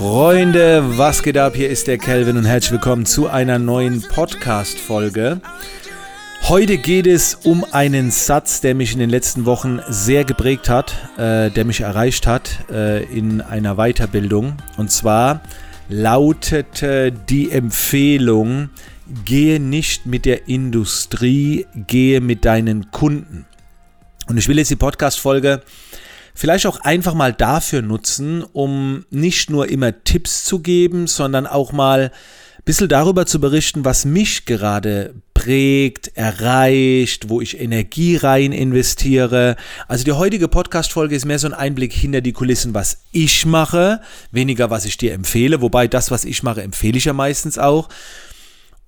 Freunde, was geht ab? Hier ist der Kelvin und herzlich willkommen zu einer neuen Podcast-Folge. Heute geht es um einen Satz, der mich in den letzten Wochen sehr geprägt hat, äh, der mich erreicht hat äh, in einer Weiterbildung. Und zwar lautete die Empfehlung, gehe nicht mit der Industrie, gehe mit deinen Kunden. Und ich will jetzt die Podcast-Folge vielleicht auch einfach mal dafür nutzen, um nicht nur immer Tipps zu geben, sondern auch mal ein bisschen darüber zu berichten, was mich gerade prägt, erreicht, wo ich Energie rein investiere. Also die heutige Podcast-Folge ist mehr so ein Einblick hinter die Kulissen, was ich mache, weniger was ich dir empfehle, wobei das, was ich mache, empfehle ich ja meistens auch.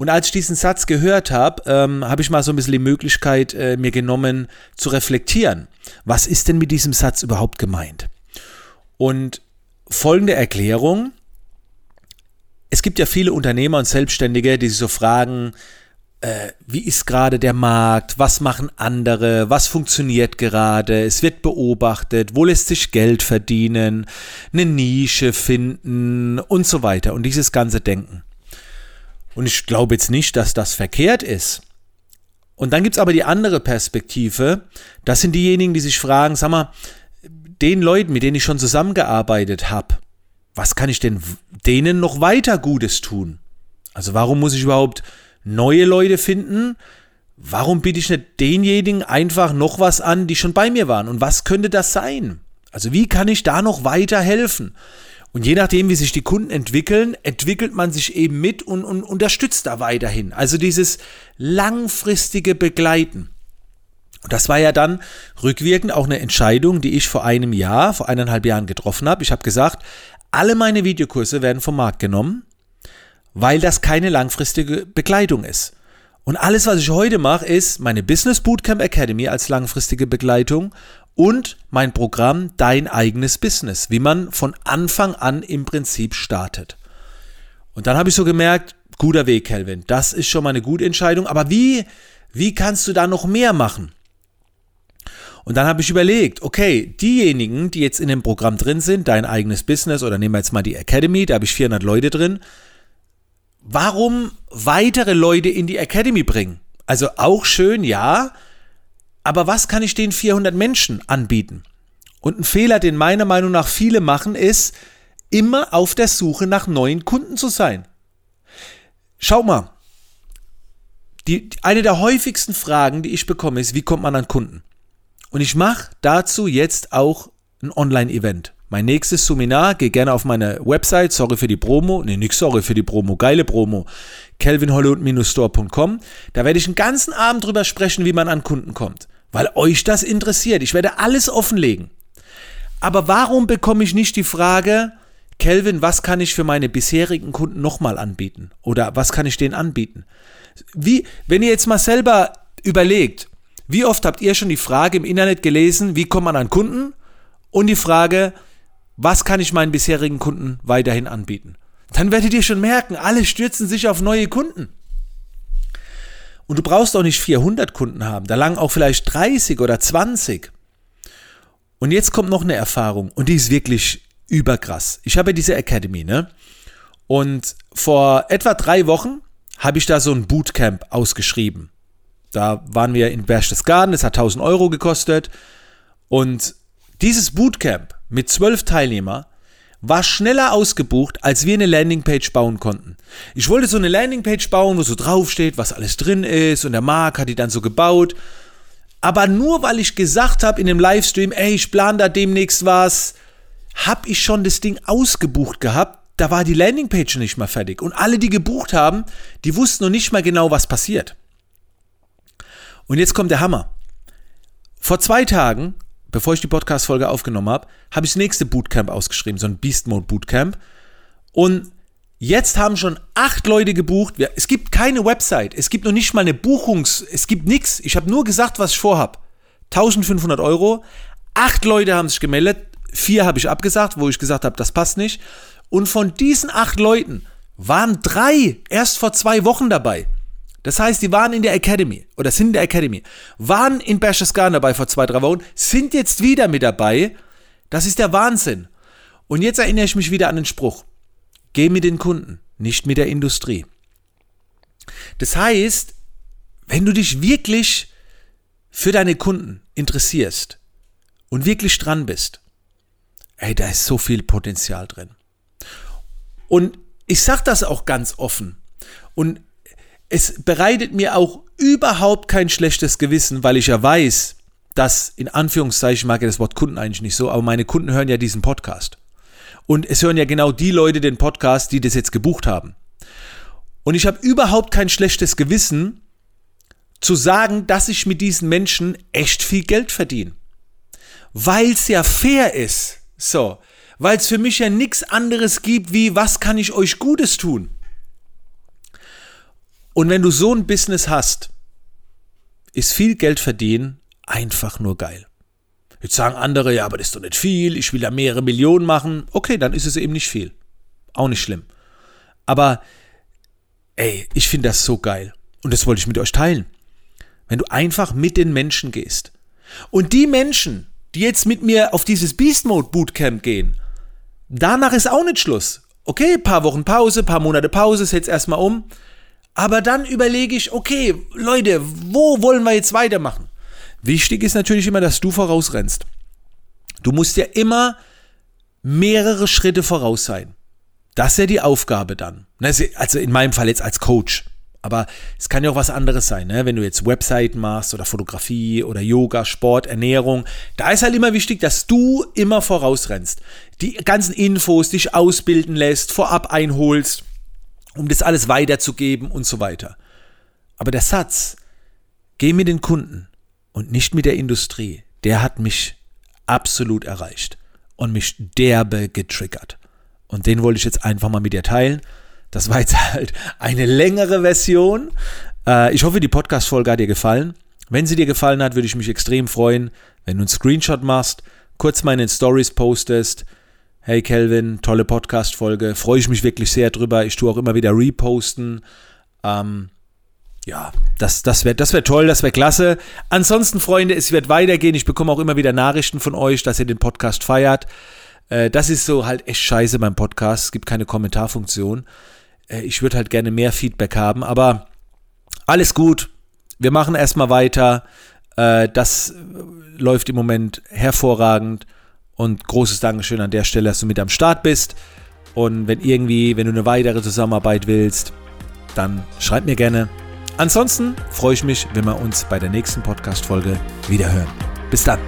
Und als ich diesen Satz gehört habe, ähm, habe ich mal so ein bisschen die Möglichkeit äh, mir genommen zu reflektieren. Was ist denn mit diesem Satz überhaupt gemeint? Und folgende Erklärung. Es gibt ja viele Unternehmer und Selbstständige, die sich so fragen, äh, wie ist gerade der Markt, was machen andere, was funktioniert gerade, es wird beobachtet, wo lässt sich Geld verdienen, eine Nische finden und so weiter und dieses ganze Denken. Und ich glaube jetzt nicht, dass das verkehrt ist. Und dann gibt es aber die andere Perspektive. Das sind diejenigen, die sich fragen, sag mal, den Leuten, mit denen ich schon zusammengearbeitet habe, was kann ich denn denen noch weiter Gutes tun? Also warum muss ich überhaupt neue Leute finden? Warum biete ich nicht denjenigen einfach noch was an, die schon bei mir waren? Und was könnte das sein? Also wie kann ich da noch weiter helfen? Und je nachdem, wie sich die Kunden entwickeln, entwickelt man sich eben mit und, und unterstützt da weiterhin. Also dieses langfristige Begleiten. Und das war ja dann rückwirkend auch eine Entscheidung, die ich vor einem Jahr, vor eineinhalb Jahren getroffen habe. Ich habe gesagt, alle meine Videokurse werden vom Markt genommen, weil das keine langfristige Begleitung ist. Und alles, was ich heute mache, ist meine Business Bootcamp Academy als langfristige Begleitung und mein Programm Dein eigenes Business, wie man von Anfang an im Prinzip startet. Und dann habe ich so gemerkt, guter Weg, Kelvin, das ist schon mal eine gute Entscheidung, aber wie, wie kannst du da noch mehr machen? Und dann habe ich überlegt, okay, diejenigen, die jetzt in dem Programm drin sind, dein eigenes Business oder nehmen wir jetzt mal die Academy, da habe ich 400 Leute drin, warum weitere Leute in die Academy bringen? Also auch schön, ja, aber was kann ich den 400 Menschen anbieten? Und ein Fehler, den meiner Meinung nach viele machen, ist, immer auf der Suche nach neuen Kunden zu sein. Schau mal, die, eine der häufigsten Fragen, die ich bekomme, ist, wie kommt man an Kunden? Und ich mache dazu jetzt auch ein Online-Event. Mein nächstes Seminar, geh gerne auf meine Website, sorry für die Promo, nee, nix sorry für die Promo, geile Promo, kelvinhollywood-store.com. Da werde ich einen ganzen Abend drüber sprechen, wie man an Kunden kommt weil euch das interessiert. Ich werde alles offenlegen. Aber warum bekomme ich nicht die Frage, Kelvin, was kann ich für meine bisherigen Kunden nochmal anbieten? Oder was kann ich denen anbieten? Wie, wenn ihr jetzt mal selber überlegt, wie oft habt ihr schon die Frage im Internet gelesen, wie kommt man an Kunden? Und die Frage, was kann ich meinen bisherigen Kunden weiterhin anbieten? Dann werdet ihr schon merken, alle stürzen sich auf neue Kunden. Und du brauchst auch nicht 400 Kunden haben, da lang auch vielleicht 30 oder 20. Und jetzt kommt noch eine Erfahrung und die ist wirklich überkrass. Ich habe diese Academy, ne? Und vor etwa drei Wochen habe ich da so ein Bootcamp ausgeschrieben. Da waren wir in Berchtesgaden, das hat 1000 Euro gekostet. Und dieses Bootcamp mit zwölf Teilnehmern war schneller ausgebucht, als wir eine Landingpage bauen konnten. Ich wollte so eine Landingpage bauen, wo so draufsteht, was alles drin ist und der Marc hat die dann so gebaut. Aber nur weil ich gesagt habe in dem Livestream, ey, ich plane da demnächst was, habe ich schon das Ding ausgebucht gehabt. Da war die Landingpage nicht mal fertig. Und alle, die gebucht haben, die wussten noch nicht mal genau, was passiert. Und jetzt kommt der Hammer. Vor zwei Tagen bevor ich die Podcast-Folge aufgenommen habe, habe ich das nächste Bootcamp ausgeschrieben, so ein Beast Mode Bootcamp. Und jetzt haben schon acht Leute gebucht. Es gibt keine Website, es gibt noch nicht mal eine Buchungs-, es gibt nichts. Ich habe nur gesagt, was ich vorhab. 1500 Euro. Acht Leute haben sich gemeldet. Vier habe ich abgesagt, wo ich gesagt habe, das passt nicht. Und von diesen acht Leuten waren drei erst vor zwei Wochen dabei. Das heißt, die waren in der Academy oder sind in der Academy, waren in Berchtesgaden dabei vor zwei, drei Wochen, sind jetzt wieder mit dabei. Das ist der Wahnsinn. Und jetzt erinnere ich mich wieder an den Spruch. geh mit den Kunden, nicht mit der Industrie. Das heißt, wenn du dich wirklich für deine Kunden interessierst und wirklich dran bist, ey, da ist so viel Potenzial drin. Und ich sage das auch ganz offen. Und es bereitet mir auch überhaupt kein schlechtes Gewissen, weil ich ja weiß, dass in Anführungszeichen mag ich das Wort Kunden eigentlich nicht so, aber meine Kunden hören ja diesen Podcast. Und es hören ja genau die Leute den Podcast, die das jetzt gebucht haben. Und ich habe überhaupt kein schlechtes Gewissen zu sagen, dass ich mit diesen Menschen echt viel Geld verdiene. Weil es ja fair ist. So. Weil es für mich ja nichts anderes gibt wie, was kann ich euch Gutes tun? Und wenn du so ein Business hast, ist viel Geld verdienen einfach nur geil. Jetzt sagen andere, ja, aber das ist doch nicht viel, ich will da mehrere Millionen machen. Okay, dann ist es eben nicht viel. Auch nicht schlimm. Aber, ey, ich finde das so geil. Und das wollte ich mit euch teilen. Wenn du einfach mit den Menschen gehst. Und die Menschen, die jetzt mit mir auf dieses Beast Mode Bootcamp gehen, danach ist auch nicht Schluss. Okay, paar Wochen Pause, paar Monate Pause, setz erstmal um. Aber dann überlege ich, okay, Leute, wo wollen wir jetzt weitermachen? Wichtig ist natürlich immer, dass du vorausrennst. Du musst ja immer mehrere Schritte voraus sein. Das ist ja die Aufgabe dann. Also in meinem Fall jetzt als Coach. Aber es kann ja auch was anderes sein, ne? wenn du jetzt Webseiten machst oder Fotografie oder Yoga, Sport, Ernährung. Da ist halt immer wichtig, dass du immer vorausrennst. Die ganzen Infos dich ausbilden lässt, vorab einholst, um das alles weiterzugeben und so weiter. Aber der Satz, geh mit den Kunden, und nicht mit der Industrie, der hat mich absolut erreicht und mich derbe getriggert. Und den wollte ich jetzt einfach mal mit dir teilen. Das war jetzt halt eine längere Version. Äh, ich hoffe, die Podcast-Folge hat dir gefallen. Wenn sie dir gefallen hat, würde ich mich extrem freuen, wenn du einen Screenshot machst, kurz mal in den Stories postest. Hey Kelvin, tolle Podcast-Folge. Freue ich mich wirklich sehr drüber. Ich tue auch immer wieder reposten. Ähm, ja, das, das wäre das wär toll, das wäre klasse. Ansonsten, Freunde, es wird weitergehen. Ich bekomme auch immer wieder Nachrichten von euch, dass ihr den Podcast feiert. Äh, das ist so halt echt scheiße beim Podcast. Es gibt keine Kommentarfunktion. Äh, ich würde halt gerne mehr Feedback haben, aber alles gut. Wir machen erstmal weiter. Äh, das läuft im Moment hervorragend. Und großes Dankeschön an der Stelle, dass du mit am Start bist. Und wenn irgendwie, wenn du eine weitere Zusammenarbeit willst, dann schreib mir gerne. Ansonsten freue ich mich, wenn wir uns bei der nächsten Podcast-Folge wieder hören. Bis dann.